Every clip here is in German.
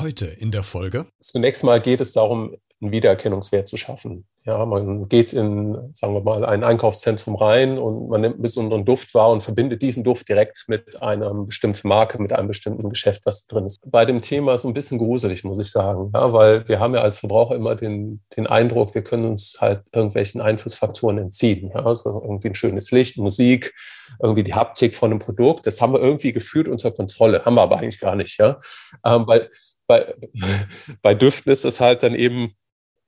Heute in der Folge. Zunächst mal geht es darum, einen Wiedererkennungswert zu schaffen. Ja, man geht in, sagen wir mal, ein Einkaufszentrum rein und man nimmt einen besonderen Duft wahr und verbindet diesen Duft direkt mit einer bestimmten Marke, mit einem bestimmten Geschäft, was drin ist. Bei dem Thema ist ein bisschen gruselig, muss ich sagen, ja, weil wir haben ja als Verbraucher immer den, den Eindruck, wir können uns halt irgendwelchen Einflussfaktoren entziehen. Ja, also irgendwie ein schönes Licht, Musik, irgendwie die Haptik von einem Produkt. Das haben wir irgendwie gefühlt unter Kontrolle, haben wir aber eigentlich gar nicht. Ja, ähm, bei, bei, bei Düften ist es halt dann eben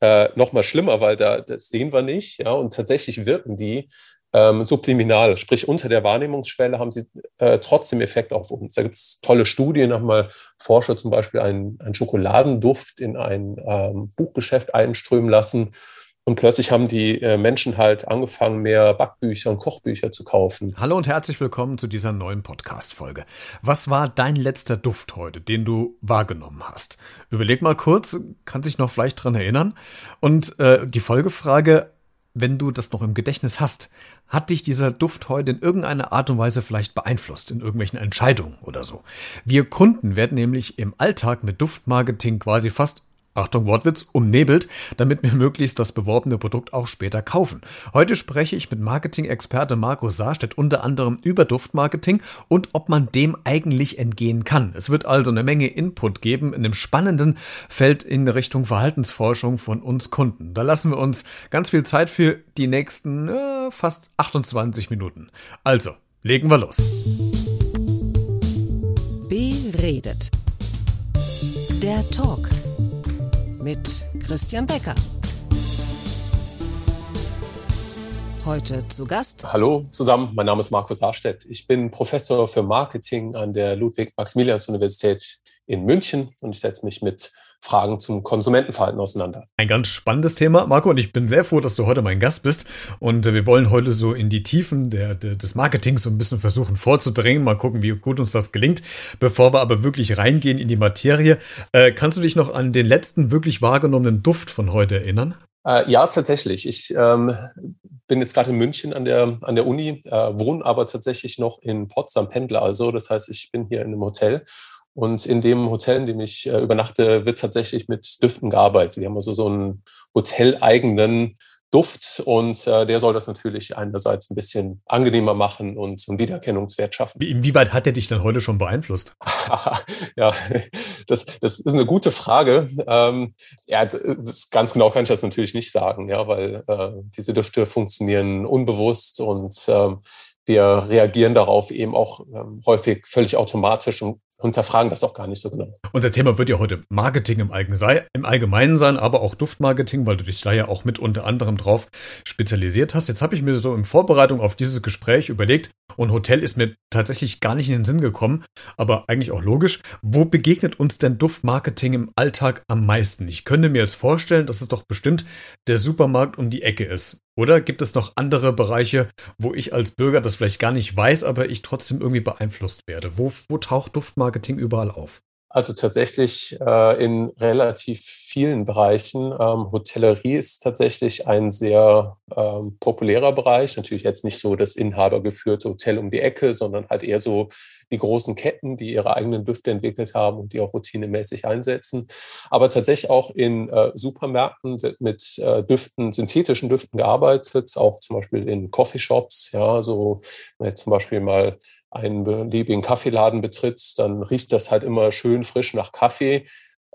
äh, noch mal schlimmer, weil da das sehen wir nicht, ja, und tatsächlich wirken die ähm, subliminal, sprich unter der Wahrnehmungsschwelle haben sie äh, trotzdem Effekt auf uns. Da gibt es tolle Studien, haben mal Forscher zum Beispiel einen, einen Schokoladenduft in ein ähm, Buchgeschäft einströmen lassen und plötzlich haben die äh, Menschen halt angefangen, mehr Backbücher und Kochbücher zu kaufen. Hallo und herzlich willkommen zu dieser neuen Podcast-Folge. Was war dein letzter Duft heute, den du wahrgenommen hast? Überleg mal kurz, kannst dich noch vielleicht dran erinnern? Und äh, die Folgefrage, wenn du das noch im Gedächtnis hast, hat dich dieser Duft heute in irgendeiner Art und Weise vielleicht beeinflusst, in irgendwelchen Entscheidungen oder so? Wir Kunden werden nämlich im Alltag mit Duftmarketing quasi fast Achtung Wortwitz, umnebelt, damit wir möglichst das beworbene Produkt auch später kaufen. Heute spreche ich mit Marketing-Experte Marco Saarstedt unter anderem über Duftmarketing und ob man dem eigentlich entgehen kann. Es wird also eine Menge Input geben in einem spannenden Feld in Richtung Verhaltensforschung von uns Kunden. Da lassen wir uns ganz viel Zeit für die nächsten äh, fast 28 Minuten. Also, legen wir los. Beredet. Der Talk mit Christian Becker. Heute zu Gast. Hallo zusammen, mein Name ist Markus Saarstedt. Ich bin Professor für Marketing an der Ludwig-Maximilians-Universität in München und ich setze mich mit Fragen zum Konsumentenverhalten auseinander. Ein ganz spannendes Thema, Marco, und ich bin sehr froh, dass du heute mein Gast bist. Und äh, wir wollen heute so in die Tiefen der, der, des Marketings so ein bisschen versuchen vorzudringen. Mal gucken, wie gut uns das gelingt. Bevor wir aber wirklich reingehen in die Materie, äh, kannst du dich noch an den letzten wirklich wahrgenommenen Duft von heute erinnern? Äh, ja, tatsächlich. Ich ähm, bin jetzt gerade in München an der, an der Uni, äh, wohne aber tatsächlich noch in Potsdam, Pendler also. Das heißt, ich bin hier in einem Hotel und in dem Hotel, in dem ich äh, übernachte, wird tatsächlich mit Düften gearbeitet. Wir haben also so einen hoteleigenen Duft und äh, der soll das natürlich einerseits ein bisschen angenehmer machen und so einen Wiedererkennungswert schaffen. Inwieweit hat er dich denn heute schon beeinflusst? ja, das, das ist eine gute Frage. Ähm, ja, das, ganz genau kann ich das natürlich nicht sagen, ja, weil äh, diese Düfte funktionieren unbewusst und ähm, wir reagieren darauf eben auch ähm, häufig völlig automatisch und hinterfragen das auch gar nicht so genau. Unser Thema wird ja heute Marketing im Allgemeinen sein, aber auch Duftmarketing, weil du dich da ja auch mit unter anderem drauf spezialisiert hast. Jetzt habe ich mir so in Vorbereitung auf dieses Gespräch überlegt, und Hotel ist mir tatsächlich gar nicht in den Sinn gekommen, aber eigentlich auch logisch. Wo begegnet uns denn Duftmarketing im Alltag am meisten? Ich könnte mir jetzt vorstellen, dass es doch bestimmt der Supermarkt um die Ecke ist. Oder gibt es noch andere Bereiche, wo ich als Bürger das vielleicht gar nicht weiß, aber ich trotzdem irgendwie beeinflusst werde? Wo, wo taucht Duftmarketing Marketing überall auf? Also tatsächlich äh, in relativ vielen Bereichen. Ähm, Hotellerie ist tatsächlich ein sehr ähm, populärer Bereich. Natürlich jetzt nicht so das inhabergeführte Hotel um die Ecke, sondern halt eher so die großen Ketten, die ihre eigenen Düfte entwickelt haben und die auch routinemäßig einsetzen. Aber tatsächlich auch in äh, Supermärkten wird mit äh, Düften, synthetischen Düften gearbeitet, auch zum Beispiel in Coffeeshops. Ja, so zum Beispiel mal einen beliebigen Kaffeeladen betritt, dann riecht das halt immer schön frisch nach Kaffee.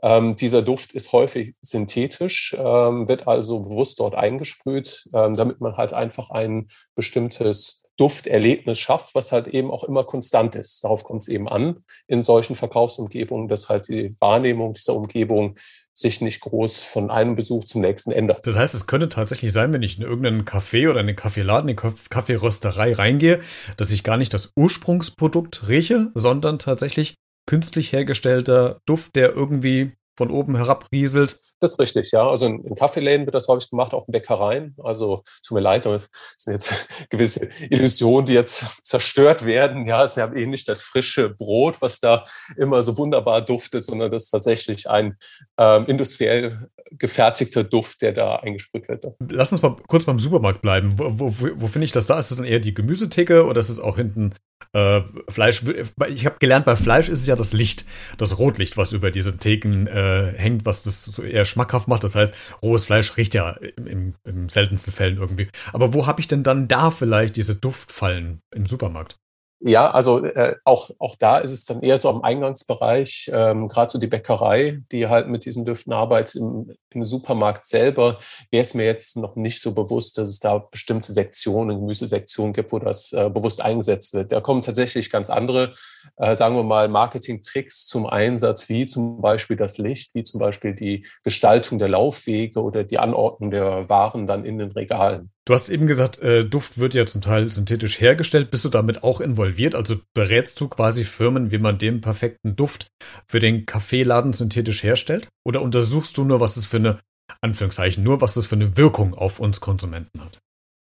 Ähm, dieser Duft ist häufig synthetisch, ähm, wird also bewusst dort eingesprüht, ähm, damit man halt einfach ein bestimmtes Dufterlebnis schafft, was halt eben auch immer konstant ist. Darauf kommt es eben an in solchen Verkaufsumgebungen, dass halt die Wahrnehmung dieser Umgebung sich nicht groß von einem Besuch zum nächsten ändert. Das heißt, es könnte tatsächlich sein, wenn ich in irgendeinen Café oder einen Kaffeeladen, eine Kaffeerösterei reingehe, dass ich gar nicht das Ursprungsprodukt rieche, sondern tatsächlich künstlich hergestellter Duft, der irgendwie von oben herabrieselt. Das ist richtig, ja. Also in, in Kaffeeläden wird das häufig gemacht, auch in Bäckereien. Also tut mir leid, das sind jetzt gewisse Illusionen, die jetzt zerstört werden. Ja, es ist ja nicht das frische Brot, was da immer so wunderbar duftet, sondern das ist tatsächlich ein ähm, industriell gefertigter Duft, der da eingesprüht wird. Lass uns mal kurz beim Supermarkt bleiben. Wo, wo, wo finde ich das da? Ist das dann eher die Gemüsetheke oder ist es auch hinten Äh, Fleisch, ich habe gelernt, bei Fleisch ist es ja das Licht, das Rotlicht, was über diese Theken äh, hängt, was das so eher schmackhaft macht. Das heißt, rohes Fleisch riecht ja im, im seltensten Fällen irgendwie. Aber wo habe ich denn dann da vielleicht diese Duftfallen im Supermarkt? Ja, also äh, auch, auch da ist es dann eher so am Eingangsbereich, ähm, gerade so die Bäckerei, die halt mit diesen Düften arbeitet. Im, Im Supermarkt selber wäre es mir jetzt noch nicht so bewusst, dass es da bestimmte Sektionen, Gemüsesektionen gibt, wo das äh, bewusst eingesetzt wird. Da kommen tatsächlich ganz andere, äh, sagen wir mal, Marketing-Tricks zum Einsatz, wie zum Beispiel das Licht, wie zum Beispiel die Gestaltung der Laufwege oder die Anordnung der Waren dann in den Regalen. Du hast eben gesagt, äh, Duft wird ja zum Teil synthetisch hergestellt. Bist du damit auch involviert? Also berätst du quasi Firmen, wie man den perfekten Duft für den Kaffeeladen synthetisch herstellt? Oder untersuchst du nur, was es für eine, Anführungszeichen, nur was es für eine Wirkung auf uns Konsumenten hat?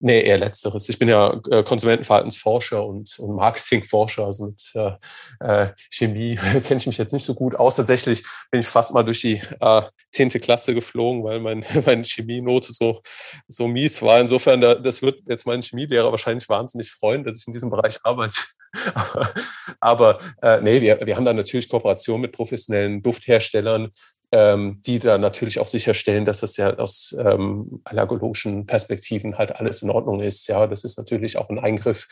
Nee, eher letzteres. Ich bin ja äh, Konsumentenverhaltensforscher und, und Marketingforscher, also mit äh, äh Chemie kenne ich mich jetzt nicht so gut aus. Tatsächlich bin ich fast mal durch die äh, zehnte äh, Klasse geflogen, weil mein, meine Chemienote so, so mies war. Insofern, das wird jetzt mein Chemielehrer wahrscheinlich wahnsinnig freuen, dass ich in diesem Bereich arbeite. aber aber äh, nee, wir, wir haben da natürlich Kooperation mit professionellen Duftherstellern, ähm, die da natürlich auch sicherstellen, dass das ja aus ähm, allergologischen Perspektiven halt alles in Ordnung ist. Ja, das ist natürlich auch ein Eingriff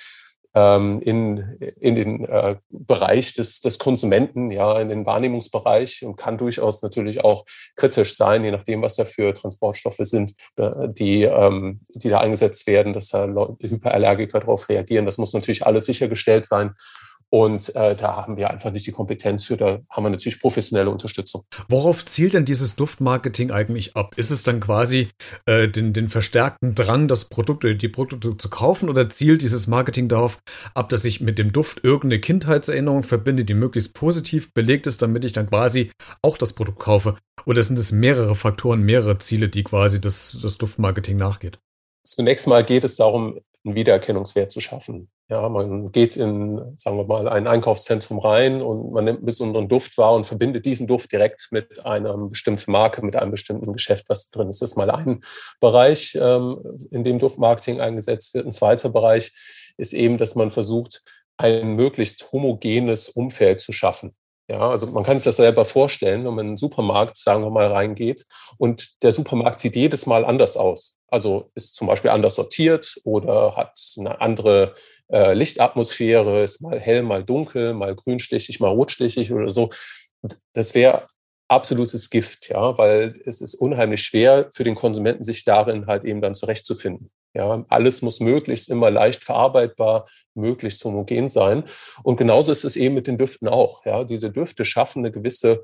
ähm, in, in den äh, Bereich des, des Konsumenten, ja, in den Wahrnehmungsbereich und kann durchaus natürlich auch kritisch sein, je nachdem, was da für Transportstoffe sind, äh, die, ähm, die da eingesetzt werden, dass da Hyperallergiker darauf reagieren. Das muss natürlich alles sichergestellt sein. Und äh, da haben wir einfach nicht die Kompetenz für, da haben wir natürlich professionelle Unterstützung. Worauf zielt denn dieses Duftmarketing eigentlich ab? Ist es dann quasi äh, den, den verstärkten Drang, das Produkt oder die Produkte zu kaufen oder zielt dieses Marketing darauf ab, dass ich mit dem Duft irgendeine Kindheitserinnerung verbinde, die möglichst positiv belegt ist, damit ich dann quasi auch das Produkt kaufe? Oder sind es mehrere Faktoren, mehrere Ziele, die quasi das, das Duftmarketing nachgeht? Zunächst mal geht es darum, einen Wiedererkennungswert zu schaffen. Ja, man geht in, sagen wir mal, ein Einkaufszentrum rein und man nimmt einen besonderen Duft wahr und verbindet diesen Duft direkt mit einer bestimmten Marke, mit einem bestimmten Geschäft, was drin ist. Das ist mal ein Bereich, ähm, in dem Duftmarketing eingesetzt wird. Ein zweiter Bereich ist eben, dass man versucht, ein möglichst homogenes Umfeld zu schaffen. Ja, also man kann sich das selber vorstellen, wenn man in einen Supermarkt, sagen wir mal, reingeht und der Supermarkt sieht jedes Mal anders aus. Also ist zum Beispiel anders sortiert oder hat eine andere äh, Lichtatmosphäre, ist mal hell, mal dunkel, mal grünstichig, mal rotstichig oder so. Das wäre absolutes Gift, ja, weil es ist unheimlich schwer für den Konsumenten, sich darin halt eben dann zurechtzufinden. Ja, alles muss möglichst immer leicht verarbeitbar, möglichst homogen sein. Und genauso ist es eben mit den Düften auch. Ja, diese Düfte schaffen eine gewisse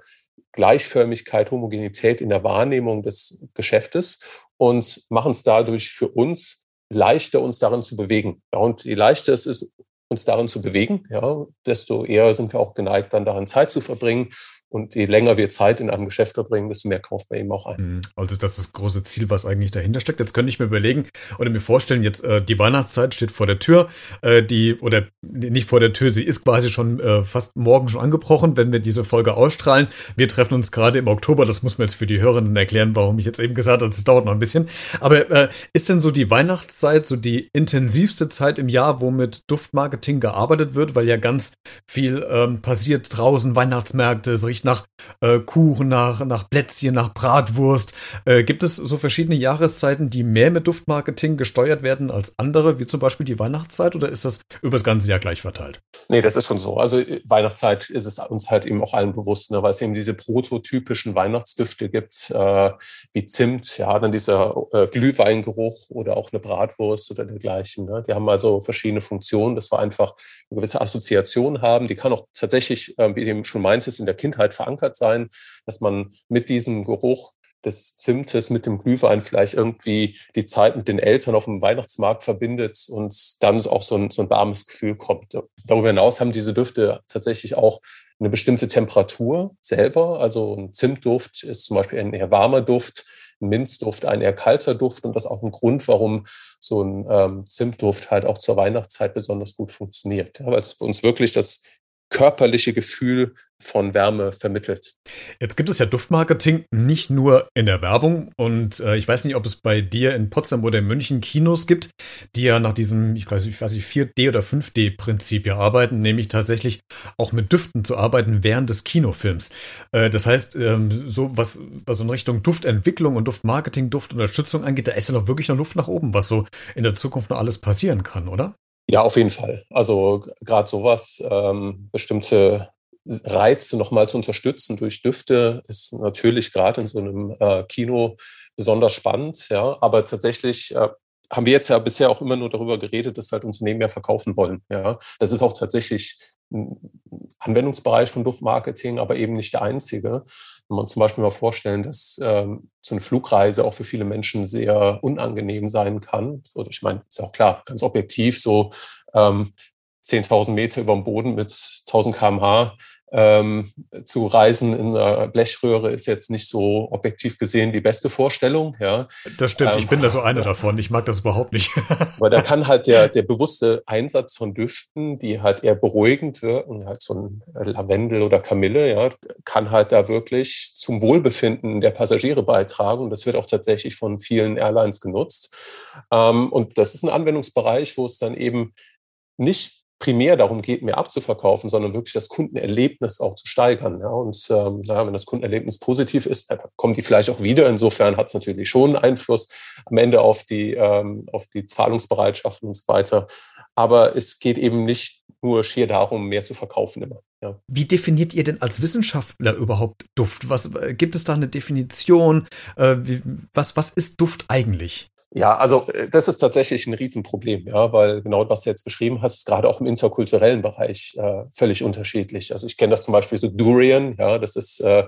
Gleichförmigkeit, Homogenität in der Wahrnehmung des Geschäftes und machen es dadurch für uns leichter, uns darin zu bewegen. Ja, und je leichter es ist, uns darin zu bewegen, ja, desto eher sind wir auch geneigt, dann darin Zeit zu verbringen und je länger wir Zeit in einem Geschäft verbringen, desto mehr kauft man eben auch ein. Mhm. Also das ist das große Ziel, was eigentlich dahinter steckt. Jetzt könnte ich mir überlegen oder mir vorstellen, jetzt äh, die Weihnachtszeit steht vor der Tür, äh, die oder nicht vor der Tür, sie ist quasi schon äh, fast morgen schon angebrochen, wenn wir diese Folge ausstrahlen. Wir treffen uns gerade im Oktober. Das muss man jetzt für die Hörenden erklären, warum ich jetzt eben gesagt habe, es dauert noch ein bisschen. Aber äh, ist denn so die Weihnachtszeit so die intensivste Zeit im Jahr, wo mit Duftmarketing gearbeitet wird, weil ja ganz viel ähm, passiert draußen, Weihnachtsmärkte, es riecht nach äh, Kuchen, nach, nach Plätzchen, nach Bratwurst. Äh, gibt es so verschiedene Jahreszeiten, die mehr mit Duftmarketing gesteuert werden als andere, wie zum Beispiel die Weihnachtszeit, oder ist das über das ganze Jahr gleich verteilt? Nee, das ist schon so. Also äh, Weihnachtszeit ist es uns halt eben auch allen bewusst, ne, weil es eben diese prototypischen Weihnachtsdüfte gibt, äh, wie Zimt, ja, dann dieser äh, Glühweingeruch oder auch eine Bratwurst oder dergleichen. Ne? Die haben also verschiedene Funktionen, dass wir einfach eine gewisse Assoziation haben. Die kann auch tatsächlich, äh, wie du eben schon meintest, in der Kindheit verankert sein, dass man mit diesem Geruch des Zimtes mit dem Glühwein vielleicht irgendwie die Zeit mit den Eltern auf dem Weihnachtsmarkt verbindet und dann auch so ein, so ein warmes Gefühl kommt. Darüber hinaus haben diese Düfte tatsächlich auch eine bestimmte Temperatur selber. Also ein Zimtduft ist zum Beispiel ein eher warmer Duft, ein Minzduft ein eher kalter Duft und das ist auch ein Grund, warum so ein ähm, Zimtduft halt auch zur Weihnachtszeit besonders gut funktioniert. Ja, weil es für uns wirklich das körperliche Gefühl von Wärme vermittelt. Jetzt gibt es ja Duftmarketing nicht nur in der Werbung und äh, ich weiß nicht, ob es bei dir in Potsdam oder in München Kinos gibt, die ja nach diesem, ich weiß nicht, 4D oder 5D-Prinzip ja arbeiten, nämlich tatsächlich auch mit Düften zu arbeiten während des Kinofilms. Äh, das heißt, ähm, so was, was in Richtung Duftentwicklung und Duftmarketing, Duftunterstützung angeht, da ist ja noch wirklich noch Luft nach oben, was so in der Zukunft noch alles passieren kann, oder? Ja, auf jeden Fall. Also gerade sowas, ähm, bestimmte Reize nochmal zu unterstützen durch Düfte ist natürlich gerade in so einem äh, Kino besonders spannend. Ja, aber tatsächlich äh, haben wir jetzt ja bisher auch immer nur darüber geredet, dass halt Unternehmen mehr verkaufen wollen. Ja, das ist auch tatsächlich ein Anwendungsbereich von Duftmarketing, aber eben nicht der einzige. Wenn man zum Beispiel mal vorstellen, dass ähm, so eine Flugreise auch für viele Menschen sehr unangenehm sein kann. So, ich meine, ist ja auch klar, ganz objektiv, so ähm, 10.000 Meter über dem Boden mit 1.000 kmh ähm, zu reisen in einer Blechröhre ist jetzt nicht so objektiv gesehen die beste Vorstellung. Ja. Das stimmt, ähm, ich bin da so einer davon. Ich mag das überhaupt nicht. Aber da kann halt der, der bewusste Einsatz von Düften, die halt eher beruhigend wirken, halt so ein Lavendel oder Kamille, ja, kann halt da wirklich zum Wohlbefinden der Passagiere beitragen. Und das wird auch tatsächlich von vielen Airlines genutzt. Ähm, und das ist ein Anwendungsbereich, wo es dann eben nicht primär darum geht, mehr abzuverkaufen, sondern wirklich das Kundenerlebnis auch zu steigern. Ja, und ähm, na, wenn das Kundenerlebnis positiv ist, dann kommen die vielleicht auch wieder. Insofern hat es natürlich schon Einfluss am Ende auf die, ähm, auf die Zahlungsbereitschaft und so weiter. Aber es geht eben nicht nur schier darum, mehr zu verkaufen immer. Ja. Wie definiert ihr denn als Wissenschaftler überhaupt Duft? Was äh, gibt es da eine Definition? Äh, wie, was, was ist Duft eigentlich? Ja, also äh, das ist tatsächlich ein Riesenproblem, ja, weil genau was du jetzt beschrieben hast, ist gerade auch im interkulturellen Bereich äh, völlig unterschiedlich. Also ich kenne das zum Beispiel so Durian, ja, das ist äh,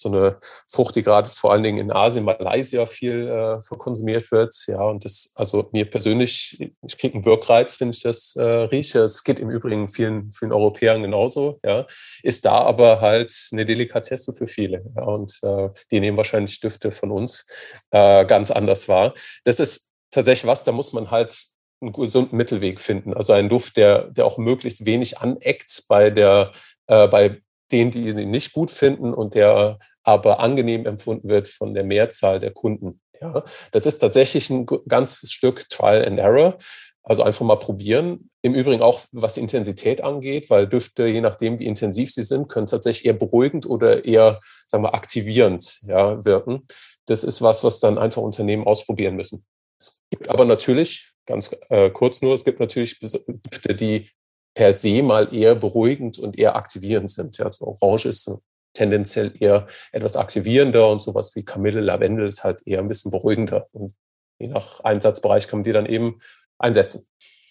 so eine Frucht, die gerade vor allen Dingen in Asien, Malaysia viel äh, konsumiert wird. Ja, und das, also mir persönlich, ich kriege einen Wirkreiz, wenn ich das äh, rieche. Es geht im Übrigen vielen, vielen Europäern genauso. Ja, ist da aber halt eine Delikatesse für viele. Ja, und äh, die nehmen wahrscheinlich Düfte von uns äh, ganz anders wahr. Das ist tatsächlich was, da muss man halt einen gesunden Mittelweg finden. Also einen Duft, der, der auch möglichst wenig aneckt bei der, äh, bei den, die ihn nicht gut finden und der aber angenehm empfunden wird von der Mehrzahl der Kunden. Ja, das ist tatsächlich ein ganzes Stück Trial and Error. Also einfach mal probieren. Im Übrigen auch, was die Intensität angeht, weil Düfte, je nachdem, wie intensiv sie sind, können tatsächlich eher beruhigend oder eher, sagen wir, aktivierend ja, wirken. Das ist was, was dann einfach Unternehmen ausprobieren müssen. Es gibt aber natürlich, ganz äh, kurz nur, es gibt natürlich Düfte, die per se mal eher beruhigend und eher aktivierend sind. Also Orange ist tendenziell eher etwas aktivierender und sowas wie Kamille, Lavendel ist halt eher ein bisschen beruhigender. Und je nach Einsatzbereich kann man die dann eben einsetzen.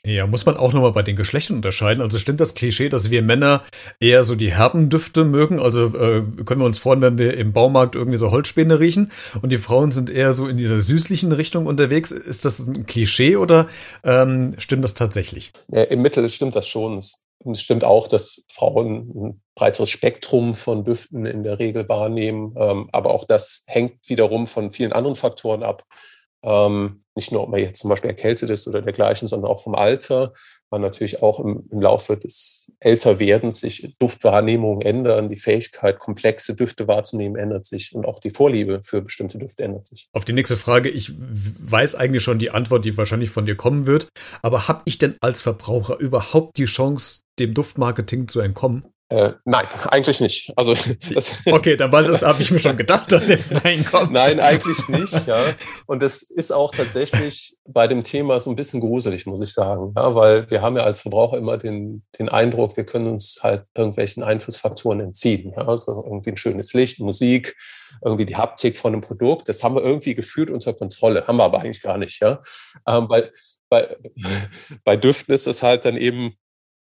Ja, muss man auch nochmal bei den Geschlechtern unterscheiden. Also stimmt das Klischee, dass wir Männer eher so die herben Düfte mögen? Also äh, können wir uns freuen, wenn wir im Baumarkt irgendwie so Holzspäne riechen und die Frauen sind eher so in dieser süßlichen Richtung unterwegs. Ist das ein Klischee oder ähm, stimmt das tatsächlich? Ja, Im Mittel stimmt das schon. Es stimmt auch, dass Frauen ein breiteres Spektrum von Düften in der Regel wahrnehmen. Ähm, aber auch das hängt wiederum von vielen anderen Faktoren ab. Ähm, nicht nur, ob man jetzt zum Beispiel erkältet ist oder dergleichen, sondern auch vom Alter, weil natürlich auch im, im Laufe des Älterwerdens sich Duftwahrnehmungen ändern, die Fähigkeit, komplexe Düfte wahrzunehmen, ändert sich und auch die Vorliebe für bestimmte Düfte ändert sich. Auf die nächste Frage, ich weiß eigentlich schon die Antwort, die wahrscheinlich von dir kommen wird, aber habe ich denn als Verbraucher überhaupt die Chance, dem Duftmarketing zu entkommen? Äh, nein, eigentlich nicht. Also okay, dann war das habe ich mir schon gedacht, dass jetzt Nein kommt. Nein, eigentlich nicht. Ja, und das ist auch tatsächlich bei dem Thema so ein bisschen gruselig, muss ich sagen, ja, weil wir haben ja als Verbraucher immer den den Eindruck, wir können uns halt irgendwelchen Einflussfaktoren entziehen. Ja, also irgendwie ein schönes Licht, Musik, irgendwie die Haptik von einem Produkt, das haben wir irgendwie gefühlt unter Kontrolle, haben wir aber eigentlich gar nicht. Ja, ähm, bei bei, bei Düften ist es halt dann eben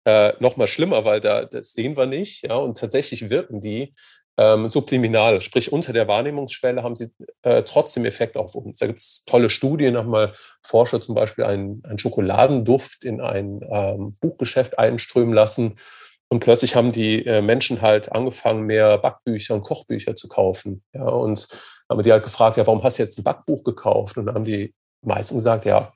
äh, noch mal schlimmer, weil da das sehen wir nicht, ja, und tatsächlich wirken die ähm, subliminal, sprich unter der Wahrnehmungsschwelle haben sie äh, trotzdem Effekt auf uns. Da gibt es tolle Studien, haben mal Forscher zum Beispiel einen, einen Schokoladenduft in ein ähm, Buchgeschäft einströmen lassen und plötzlich haben die äh, Menschen halt angefangen, mehr Backbücher und Kochbücher zu kaufen. Ja, und haben die halt gefragt, ja, warum hast du jetzt ein Backbuch gekauft? Und dann haben die meisten gesagt, ja,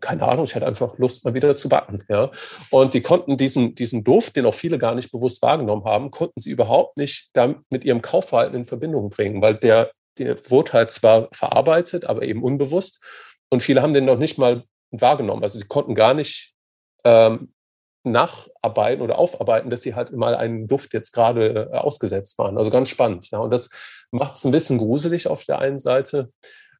keine Ahnung, ich hatte einfach Lust, mal wieder zu backen. Ja. Und die konnten diesen, diesen Duft, den auch viele gar nicht bewusst wahrgenommen haben, konnten sie überhaupt nicht mit ihrem Kaufverhalten in Verbindung bringen, weil der, der wurde halt zwar verarbeitet, aber eben unbewusst. Und viele haben den noch nicht mal wahrgenommen. Also die konnten gar nicht ähm, nacharbeiten oder aufarbeiten, dass sie halt mal einen Duft jetzt gerade äh, ausgesetzt waren. Also ganz spannend. Ja. Und das macht es ein bisschen gruselig auf der einen Seite.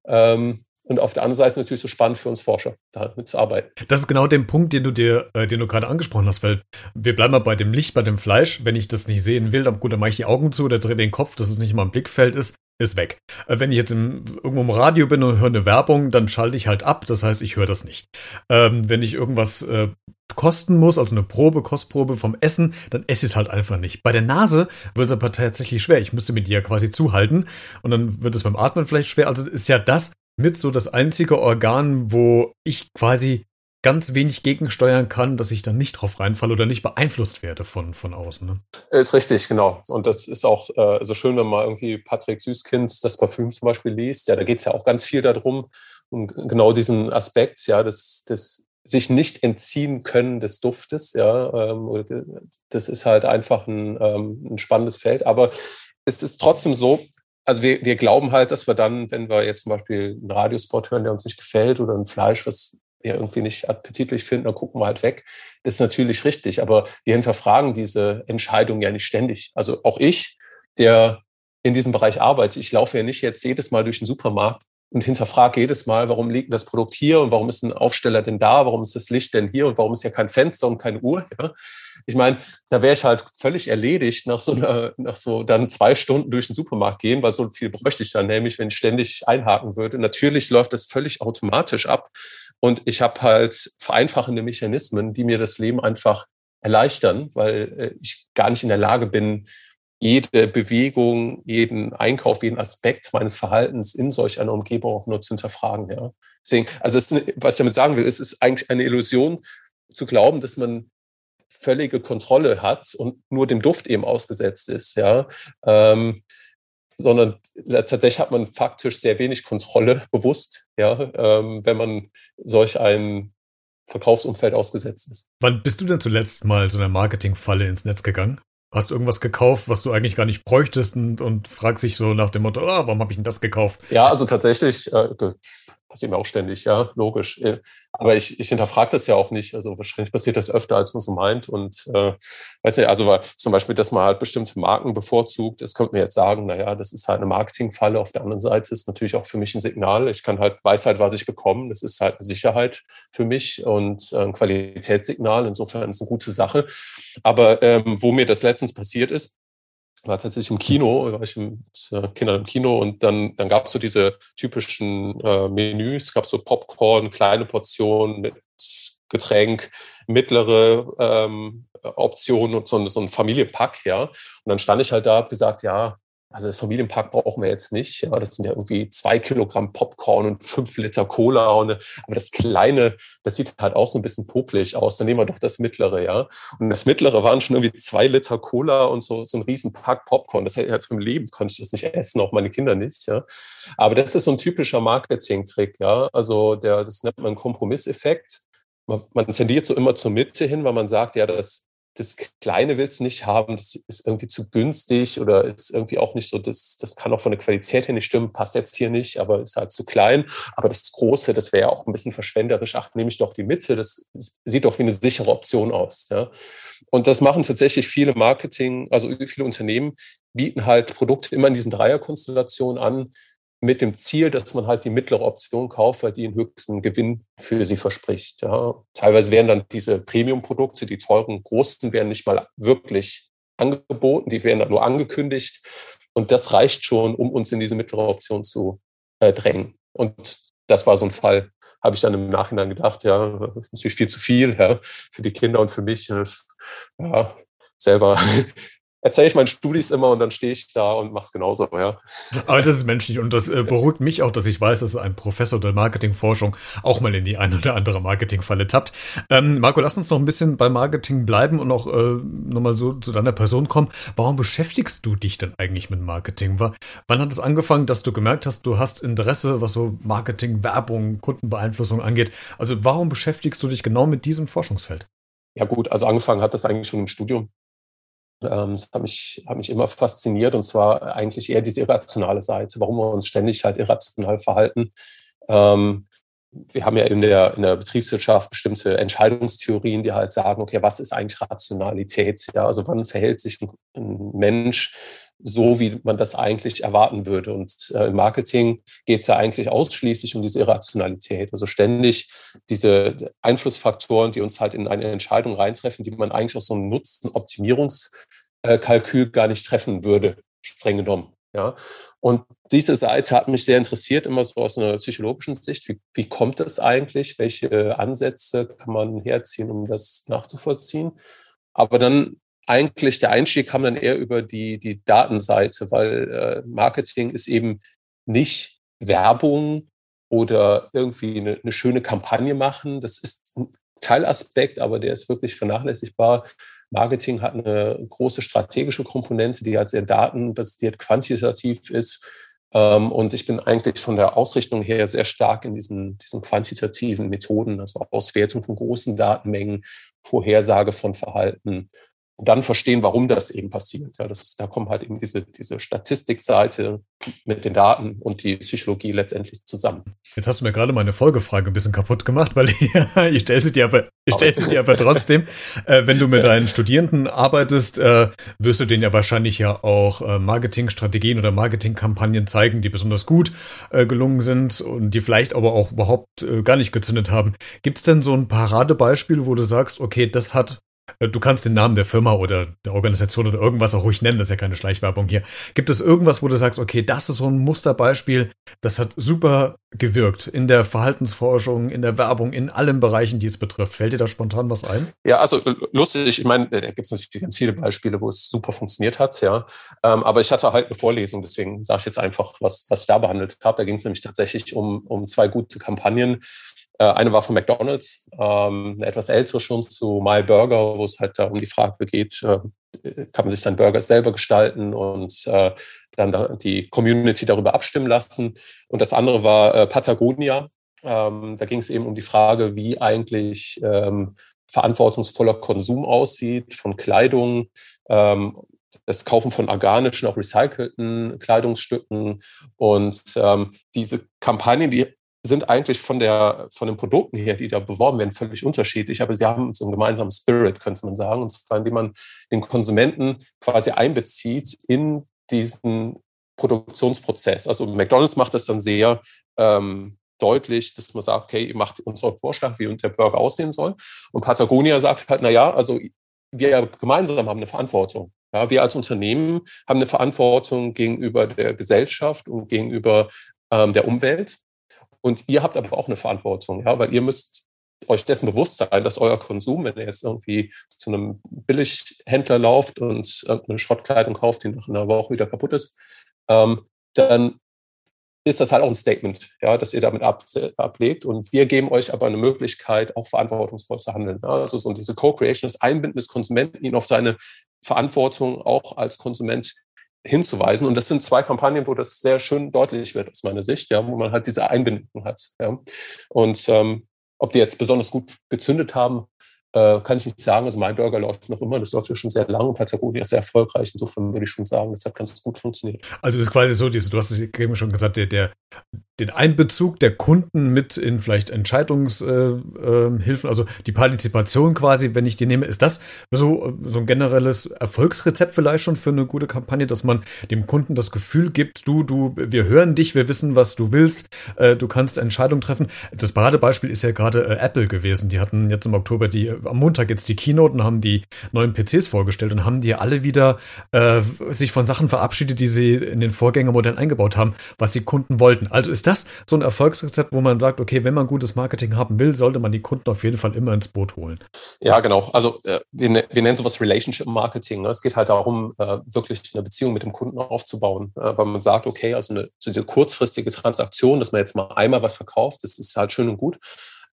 Ähm, und auf der anderen Seite ist es natürlich so spannend für uns Forscher, da mitzuarbeiten. Das ist genau der Punkt, den du dir, äh, den du gerade angesprochen hast, weil wir bleiben mal bei dem Licht, bei dem Fleisch. Wenn ich das nicht sehen will, dann gut, dann mache ich die Augen zu oder drehe den Kopf, dass es nicht mal im Blickfeld ist, ist weg. Äh, wenn ich jetzt im, irgendwo im Radio bin und höre eine Werbung, dann schalte ich halt ab. Das heißt, ich höre das nicht. Ähm, wenn ich irgendwas äh, kosten muss, also eine Probe, Kostprobe vom Essen, dann esse ich es halt einfach nicht. Bei der Nase wird es aber tatsächlich schwer. Ich müsste mir die ja quasi zuhalten und dann wird es beim Atmen vielleicht schwer. Also ist ja das mit so das einzige Organ, wo ich quasi ganz wenig gegensteuern kann, dass ich dann nicht drauf reinfalle oder nicht beeinflusst werde von, von außen. Ne? Ist richtig, genau. Und das ist auch äh, so schön, wenn man irgendwie Patrick Süßkind das Parfüm zum Beispiel liest. Ja, da geht es ja auch ganz viel darum, um genau diesen Aspekt, ja, des, des sich nicht entziehen können des Duftes, ja. Ähm, das ist halt einfach ein, ähm, ein spannendes Feld. Aber es ist trotzdem so, also wir, wir glauben halt, dass wir dann, wenn wir jetzt zum Beispiel einen Radiospot hören, der uns nicht gefällt oder ein Fleisch, was wir irgendwie nicht appetitlich finden, dann gucken wir halt weg. Das ist natürlich richtig, aber wir hinterfragen diese Entscheidung ja nicht ständig. Also auch ich, der in diesem Bereich arbeitet, ich laufe ja nicht jetzt jedes Mal durch den Supermarkt und hinterfrage jedes Mal, warum liegt das Produkt hier und warum ist ein Aufsteller denn da, warum ist das Licht denn hier und warum ist ja kein Fenster und keine Uhr. Ja? Ich meine, da wäre ich halt völlig erledigt nach so einer, nach so dann zwei Stunden durch den Supermarkt gehen, weil so viel bräuchte ich dann nämlich, wenn ich ständig einhaken würde. Natürlich läuft das völlig automatisch ab. Und ich habe halt vereinfachende Mechanismen, die mir das Leben einfach erleichtern, weil äh, ich gar nicht in der Lage bin, jede Bewegung, jeden Einkauf, jeden Aspekt meines Verhaltens in solch einer Umgebung auch nur zu hinterfragen. Ja. Deswegen, also es, was ich damit sagen will, es ist eigentlich eine Illusion zu glauben, dass man völlige Kontrolle hat und nur dem Duft eben ausgesetzt ist. Ja. Ähm, sondern tatsächlich hat man faktisch sehr wenig Kontrolle bewusst, ja, ähm, wenn man solch ein Verkaufsumfeld ausgesetzt ist. Wann bist du denn zuletzt mal so einer Marketingfalle ins Netz gegangen? Hast du irgendwas gekauft, was du eigentlich gar nicht bräuchtest und, und fragst dich so nach dem Motto, oh, warum habe ich denn das gekauft? Ja, also tatsächlich, äh, passiert mir auch ständig, ja, logisch. Äh, aber ich, ich hinterfrage das ja auch nicht. Also wahrscheinlich passiert das öfter, als man so meint. Und äh, weiß nicht, also zum Beispiel, dass man halt bestimmte Marken bevorzugt, das könnte man jetzt sagen, naja, das ist halt eine Marketingfalle. Auf der anderen Seite ist natürlich auch für mich ein Signal. Ich kann halt, weiß halt, was ich bekomme. Das ist halt eine Sicherheit für mich und äh, ein Qualitätssignal. Insofern ist es eine gute Sache. Aber ähm, wo mir das letztens passiert ist, war tatsächlich im Kino, war ich mit äh, Kindern im Kino und dann, dann gab es so diese typischen äh, Menüs, gab so Popcorn, kleine Portionen mit Getränk, mittlere ähm, Optionen und so, so ein Familienpack, ja. Und dann stand ich halt da, hab gesagt, ja, also das Familienpack brauchen wir jetzt nicht. Ja, das sind ja irgendwie zwei Kilogramm Popcorn und fünf Liter Cola. Und, aber das Kleine, das sieht halt auch so ein bisschen popelig aus. Dann nehmen wir doch das Mittlere, ja. Und das Mittlere waren schon irgendwie zwei Liter Cola und so, so ein Riesenpack Popcorn. Das hätte ich jetzt im Leben, konnte ich das nicht essen, auch meine Kinder nicht, ja. Aber das ist so ein typischer Marketing-Trick, ja. Also der, das nennt man Kompromisseffekt. Man, man tendiert so immer zur Mitte hin, weil man sagt, ja, das, das Kleine willst nicht haben, das ist irgendwie zu günstig oder ist irgendwie auch nicht so, das, das kann auch von der Qualität her nicht stimmen, passt jetzt hier nicht, aber ist halt zu klein. Aber das Große, das wäre ja auch ein bisschen verschwenderisch. Ach, nehme ich doch die Mitte, das sieht doch wie eine sichere Option aus. Ja? Und das machen tatsächlich viele Marketing, also viele Unternehmen bieten halt Produkte immer in diesen Dreierkonstellationen an, mit dem Ziel, dass man halt die mittlere Option kauft, weil die den höchsten Gewinn für sie verspricht. Ja. Teilweise werden dann diese Premium-Produkte, die teuren, großen, werden nicht mal wirklich angeboten, die werden dann nur angekündigt. Und das reicht schon, um uns in diese mittlere Option zu äh, drängen. Und das war so ein Fall, habe ich dann im Nachhinein gedacht, ja, das ist natürlich viel zu viel ja, für die Kinder und für mich. Das, ja, selber erzähle ich meinen Studis immer und dann stehe ich da und mache es genauso, ja. Aber das ist menschlich und das äh, beruhigt mich auch, dass ich weiß, dass ein Professor der Marketingforschung auch mal in die eine oder andere Marketingfalle tappt. Ähm, Marco, lass uns noch ein bisschen bei Marketing bleiben und auch äh, nochmal so zu deiner Person kommen. Warum beschäftigst du dich denn eigentlich mit Marketing? Wann hat es angefangen, dass du gemerkt hast, du hast Interesse, was so Marketing, Werbung, Kundenbeeinflussung angeht? Also warum beschäftigst du dich genau mit diesem Forschungsfeld? Ja gut, also angefangen hat das eigentlich schon im Studium. Ähm, das hat mich, hat mich immer fasziniert und zwar eigentlich eher diese irrationale Seite, warum wir uns ständig halt irrational verhalten. Ähm, wir haben ja in der, in der Betriebswirtschaft bestimmte Entscheidungstheorien, die halt sagen, okay, was ist eigentlich Rationalität? Ja, also wann verhält sich ein Mensch so, wie man das eigentlich erwarten würde? Und äh, im Marketing geht es ja eigentlich ausschließlich um diese Irrationalität. Also ständig diese Einflussfaktoren, die uns halt in eine Entscheidung reintreffen, die man eigentlich aus so einem Nutzen-Optimierungskalkül gar nicht treffen würde, streng genommen. Ja, und diese Seite hat mich sehr interessiert, immer so aus einer psychologischen Sicht. Wie, wie kommt es eigentlich? Welche Ansätze kann man herziehen, um das nachzuvollziehen? Aber dann eigentlich der Einstieg kam dann eher über die, die Datenseite, weil äh, Marketing ist eben nicht Werbung oder irgendwie eine, eine schöne Kampagne machen. Das ist ein Teilaspekt, aber der ist wirklich vernachlässigbar. Marketing hat eine große strategische Komponente, die halt sehr datenbasiert, quantitativ ist. Ähm, und ich bin eigentlich von der Ausrichtung her sehr stark in diesen, diesen quantitativen Methoden, also Auswertung von großen Datenmengen, Vorhersage von Verhalten dann verstehen, warum das eben passiert. Ja, das, da kommt halt eben diese, diese Statistikseite mit den Daten und die Psychologie letztendlich zusammen. Jetzt hast du mir gerade meine Folgefrage ein bisschen kaputt gemacht, weil ich, stelle sie dir aber, ich stelle sie dir aber trotzdem. Äh, wenn du mit deinen Studierenden arbeitest, äh, wirst du denen ja wahrscheinlich ja auch äh, Marketingstrategien oder Marketingkampagnen zeigen, die besonders gut äh, gelungen sind und die vielleicht aber auch überhaupt äh, gar nicht gezündet haben. Gibt es denn so ein Paradebeispiel, wo du sagst, okay, das hat du kannst den Namen der Firma oder der Organisation oder irgendwas auch ruhig nennen, das ist ja keine Schleichwerbung hier. Gibt es irgendwas, wo du sagst, okay, das ist so ein Musterbeispiel, das hat super gewirkt in der Verhaltensforschung, in der Werbung, in allen Bereichen, die es betrifft. Fällt dir da spontan was ein? Ja, also äh, lustig, ich meine, da gibt es natürlich ganz viele Beispiele, wo es super funktioniert hat, ja. Ähm, aber ich hatte halt eine Vorlesung, deswegen sage ich jetzt einfach, was, was ich da behandelt habe. Da ging es nämlich tatsächlich um, um zwei gute Kampagnen. Äh, eine war von McDonald's, ähm, eine etwas ältere schon zu My Burger, wo es halt da um die Frage geht, äh, kann man sich seinen Burger selber gestalten und äh, dann die Community darüber abstimmen lassen. Und das andere war äh, Patagonia. Ähm, da ging es eben um die Frage, wie eigentlich ähm, verantwortungsvoller Konsum aussieht von Kleidung, das Kaufen von organischen, auch recycelten Kleidungsstücken. Und ähm, diese Kampagnen, die sind eigentlich von, der, von den Produkten her, die da beworben werden, völlig unterschiedlich, aber sie haben so einen gemeinsamen Spirit, könnte man sagen, und zwar indem man den Konsumenten quasi einbezieht in diesen Produktionsprozess. Also McDonald's macht das dann sehr ähm, deutlich, dass man sagt, okay, ihr macht uns euren Vorschlag, wie der Burger aussehen soll. Und Patagonia sagt halt, na ja, also wir gemeinsam haben eine Verantwortung. Ja, wir als Unternehmen haben eine Verantwortung gegenüber der Gesellschaft und gegenüber ähm, der Umwelt. Und ihr habt aber auch eine Verantwortung, ja, weil ihr müsst euch dessen bewusst sein, dass euer Konsum, wenn ihr jetzt irgendwie zu einem Billighändler lauft und eine Schrottkleidung kauft, die nach einer Woche wieder kaputt ist, ähm, dann ist das halt auch ein Statement, ja, dass ihr damit ab, ablegt. Und wir geben euch aber eine Möglichkeit, auch verantwortungsvoll zu handeln. Ja. Also so diese Co-Creation, das Einbinden des Konsumenten, ihn auf seine Verantwortung auch als Konsument hinzuweisen. Und das sind zwei Kampagnen, wo das sehr schön deutlich wird aus meiner Sicht, ja, wo man halt diese Einbindung hat. Ja. Und ähm, ob die jetzt besonders gut gezündet haben, äh, kann ich nicht sagen. Also mein Burger läuft noch immer, das läuft ja schon sehr lange. Patagonia ist sehr erfolgreich. Insofern würde ich schon sagen, das hat ganz gut funktioniert. Also es ist quasi so, du hast es eben schon gesagt, der, der, den Einbezug der Kunden mit in vielleicht Entscheidungshilfen, äh, äh, also die Partizipation quasi, wenn ich die nehme, ist das so, so ein generelles Erfolgsrezept vielleicht schon für eine gute Kampagne, dass man dem Kunden das Gefühl gibt, du, du, wir hören dich, wir wissen, was du willst, äh, du kannst Entscheidungen treffen. Das Paradebeispiel ist ja gerade äh, Apple gewesen. Die hatten jetzt im Oktober die, am Montag jetzt die Keynote und haben die neuen PCs vorgestellt und haben die alle wieder äh, sich von Sachen verabschiedet, die sie in den Vorgängermodellen eingebaut haben, was die Kunden wollten. Also ist das so ein Erfolgsrezept, wo man sagt, okay, wenn man gutes Marketing haben will, sollte man die Kunden auf jeden Fall immer ins Boot holen? Ja, genau. Also äh, wir, ne-, wir nennen sowas Relationship Marketing. Ne? Es geht halt darum, äh, wirklich eine Beziehung mit dem Kunden aufzubauen, äh, weil man sagt, okay, also eine, so diese kurzfristige Transaktion, dass man jetzt mal einmal was verkauft, das ist halt schön und gut.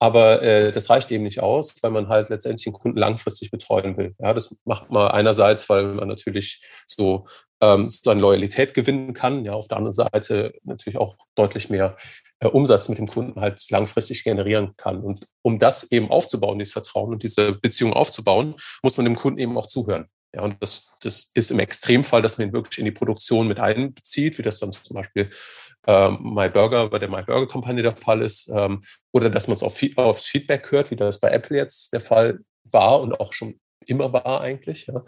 Aber äh, das reicht eben nicht aus, weil man halt letztendlich den Kunden langfristig betreuen will. Ja, das macht man einerseits, weil man natürlich so ähm, so eine Loyalität gewinnen kann. Ja, auf der anderen Seite natürlich auch deutlich mehr äh, Umsatz mit dem Kunden halt langfristig generieren kann. Und um das eben aufzubauen, dieses Vertrauen und diese Beziehung aufzubauen, muss man dem Kunden eben auch zuhören. Ja, und das, das ist im Extremfall, dass man ihn wirklich in die Produktion mit einbezieht, wie das dann zum Beispiel ähm, MyBurger bei der MyBurger-Kampagne der Fall ist, ähm, oder dass man es auf, aufs Feedback hört, wie das bei Apple jetzt der Fall war und auch schon immer war eigentlich. Ja.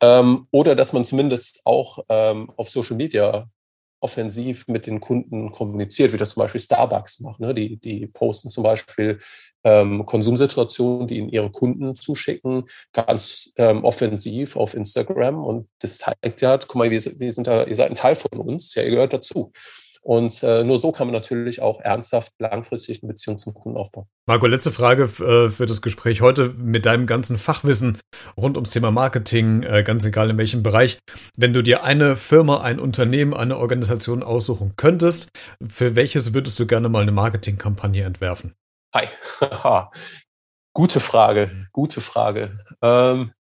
Ähm, oder dass man zumindest auch ähm, auf Social Media offensiv mit den Kunden kommuniziert, wie das zum Beispiel Starbucks macht. Ne? Die, die posten zum Beispiel ähm, Konsumsituationen, die ihnen ihre Kunden zuschicken, ganz ähm, offensiv auf Instagram. Und das zeigt ja, guck mal, wir, wir sind da, ihr seid ein Teil von uns, ja, ihr gehört dazu. Und äh, nur so kann man natürlich auch ernsthaft langfristig eine Beziehung zum Kunden aufbauen. Marco, letzte Frage äh, für das Gespräch heute mit deinem ganzen Fachwissen rund ums Thema Marketing, äh, ganz egal in welchem Bereich. Wenn du dir eine Firma, ein Unternehmen, eine Organisation aussuchen könntest, für welches würdest du gerne mal eine Marketingkampagne entwerfen? Hi. gute Frage, gute Frage. Ähm,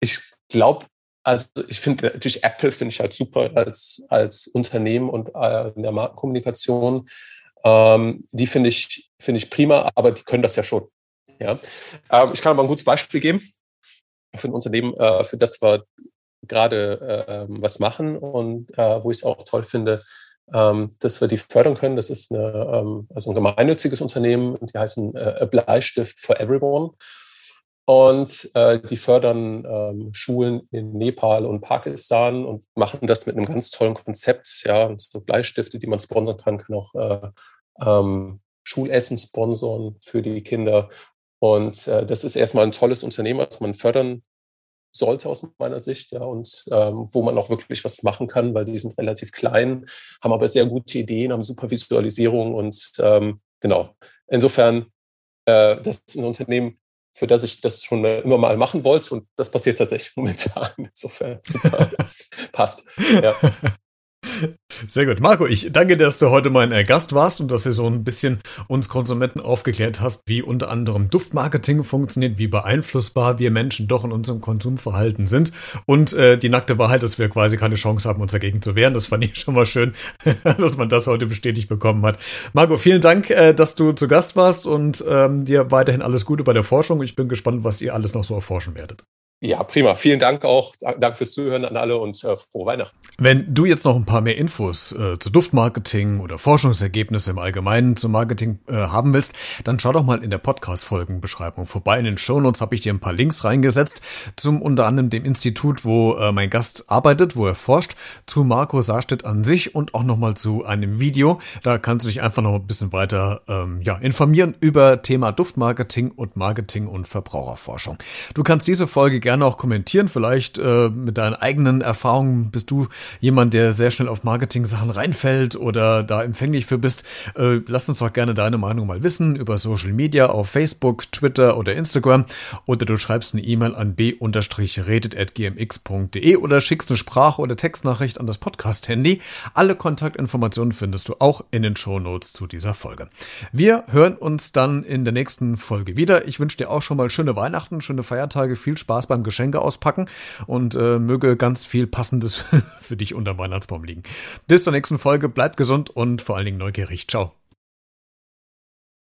ich glaube, also ich finde natürlich Apple finde ich halt super als, als Unternehmen und äh, in der Markenkommunikation. Ähm, die finde ich, finde ich prima, aber die können das ja schon. Ja. Ähm, ich kann aber ein gutes Beispiel geben für ein Unternehmen, äh, für das wir gerade äh, was machen und äh, wo ich es auch toll finde, ähm, dass wir die fördern können. Das ist eine, ähm, also ein gemeinnütziges Unternehmen, die heißen äh, Bleistift for Everyone. Und äh, die fördern ähm, Schulen in Nepal und Pakistan und machen das mit einem ganz tollen Konzept. Ja, und so Bleistifte, die man sponsern kann, kann auch äh, ähm, Schulessen sponsoren für die Kinder. Und äh, das ist erstmal ein tolles Unternehmen, was man fördern sollte aus meiner Sicht, ja, und ähm, wo man auch wirklich was machen kann, weil die sind relativ klein, haben aber sehr gute Ideen, haben super Visualisierung und ähm, genau. Insofern, äh, das ist ein Unternehmen, für das ich das schon immer mal machen wollte. Und das passiert tatsächlich momentan. Insofern super. Passt. Ja. Sehr gut. Marco, ich danke dass du heute mein äh, Gast warst und dass du so ein bisschen uns Konsumenten aufgeklärt hast, wie unter anderem Duftmarketing funktioniert, wie beeinflussbar wir Menschen doch in unserem Konsumverhalten sind und äh, die nackte Wahrheit, dass wir quasi keine Chance haben, uns dagegen zu wehren. Das fand ich schon mal schön, dass man das heute bestätigt bekommen hat. Marco, vielen Dank, äh, dass du zu Gast warst und ähm, dir weiterhin alles Gute bei der Forschung. Ich bin gespannt, was ihr alles noch so erforschen werdet. Ja, prima. Vielen Dank auch. Danke fürs Zuhören an alle und äh, frohe Weihnachten. Wenn du jetzt noch ein paar mehr Infos äh, zu Duftmarketing oder Forschungsergebnisse im Allgemeinen zum Marketing äh, haben willst, dann schau doch mal in der Podcast-Folgenbeschreibung vorbei. In den Shownotes habe ich dir ein paar Links reingesetzt zum unter anderem dem Institut, wo äh, mein Gast arbeitet, wo er forscht, zu Marco Saarstedt an sich und auch nochmal zu einem Video. Da kannst du dich einfach noch ein bisschen weiter ähm, ja, informieren über Thema Duftmarketing und Marketing und Verbraucherforschung. Du kannst diese Folge gerne auch kommentieren. Vielleicht äh, mit deinen eigenen Erfahrungen bist du jemand, der sehr schnell auf Marketing-Sachen reinfällt oder da empfänglich für bist. Äh, lass uns doch gerne deine Meinung mal wissen über Social Media auf Facebook, Twitter oder Instagram oder du schreibst eine E-Mail an b-redet.gmx.de oder schickst eine Sprach- oder Textnachricht an das Podcast-Handy. Alle Kontaktinformationen findest du auch in den Show Notes zu dieser Folge. Wir hören uns dann in der nächsten Folge wieder. Ich wünsche dir auch schon mal schöne Weihnachten, schöne Feiertage, viel Spaß beim beim Geschenke auspacken und äh, möge ganz viel Passendes für dich unter Weihnachtsbaum liegen. Bis zur nächsten Folge, bleibt gesund und vor allen Dingen neugierig. Ciao.